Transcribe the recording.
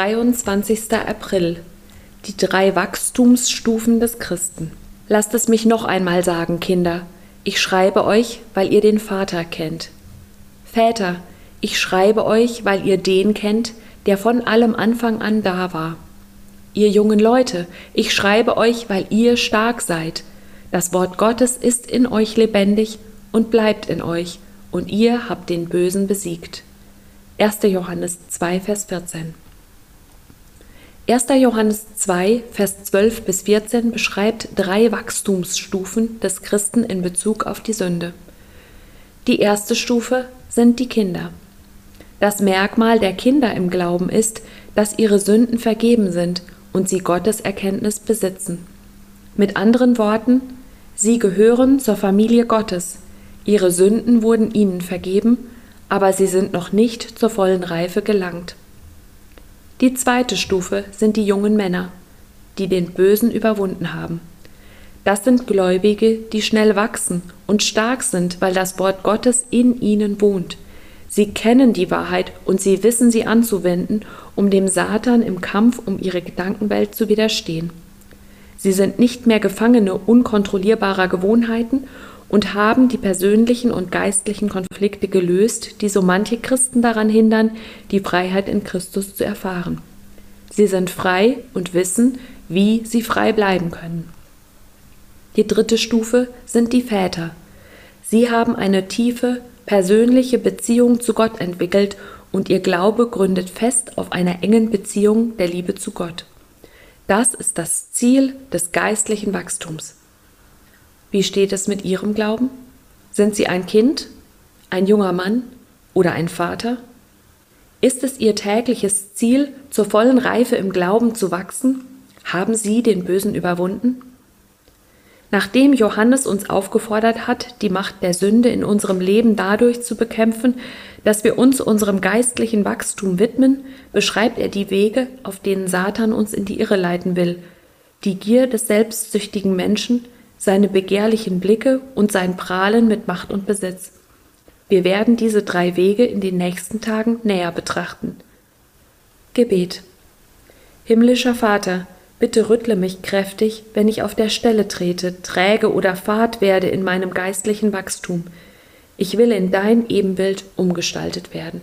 23. April. Die drei Wachstumsstufen des Christen. Lasst es mich noch einmal sagen, Kinder. Ich schreibe euch, weil ihr den Vater kennt. Väter, ich schreibe euch, weil ihr den kennt, der von allem Anfang an da war. Ihr jungen Leute, ich schreibe euch, weil ihr stark seid. Das Wort Gottes ist in euch lebendig und bleibt in euch, und ihr habt den Bösen besiegt. 1. Johannes 2, Vers 14. 1. Johannes 2, Vers 12 bis 14 beschreibt drei Wachstumsstufen des Christen in Bezug auf die Sünde. Die erste Stufe sind die Kinder. Das Merkmal der Kinder im Glauben ist, dass ihre Sünden vergeben sind und sie Gottes Erkenntnis besitzen. Mit anderen Worten, sie gehören zur Familie Gottes, ihre Sünden wurden ihnen vergeben aber sie sind noch nicht zur vollen Reife gelangt. Die zweite Stufe sind die jungen Männer, die den Bösen überwunden haben. Das sind Gläubige, die schnell wachsen und stark sind, weil das Wort Gottes in ihnen wohnt. Sie kennen die Wahrheit und sie wissen sie anzuwenden, um dem Satan im Kampf um ihre Gedankenwelt zu widerstehen. Sie sind nicht mehr Gefangene unkontrollierbarer Gewohnheiten und haben die persönlichen und geistlichen Konflikte gelöst, die so manche Christen daran hindern, die Freiheit in Christus zu erfahren. Sie sind frei und wissen, wie sie frei bleiben können. Die dritte Stufe sind die Väter. Sie haben eine tiefe, persönliche Beziehung zu Gott entwickelt und ihr Glaube gründet fest auf einer engen Beziehung der Liebe zu Gott. Das ist das Ziel des geistlichen Wachstums. Wie steht es mit Ihrem Glauben? Sind Sie ein Kind, ein junger Mann oder ein Vater? Ist es Ihr tägliches Ziel, zur vollen Reife im Glauben zu wachsen? Haben Sie den Bösen überwunden? Nachdem Johannes uns aufgefordert hat, die Macht der Sünde in unserem Leben dadurch zu bekämpfen, dass wir uns unserem geistlichen Wachstum widmen, beschreibt er die Wege, auf denen Satan uns in die Irre leiten will, die Gier des selbstsüchtigen Menschen, seine begehrlichen Blicke und sein Prahlen mit Macht und Besitz. Wir werden diese drei Wege in den nächsten Tagen näher betrachten. Gebet. Himmlischer Vater, bitte rüttle mich kräftig, wenn ich auf der Stelle trete, träge oder fad werde in meinem geistlichen Wachstum. Ich will in dein Ebenbild umgestaltet werden.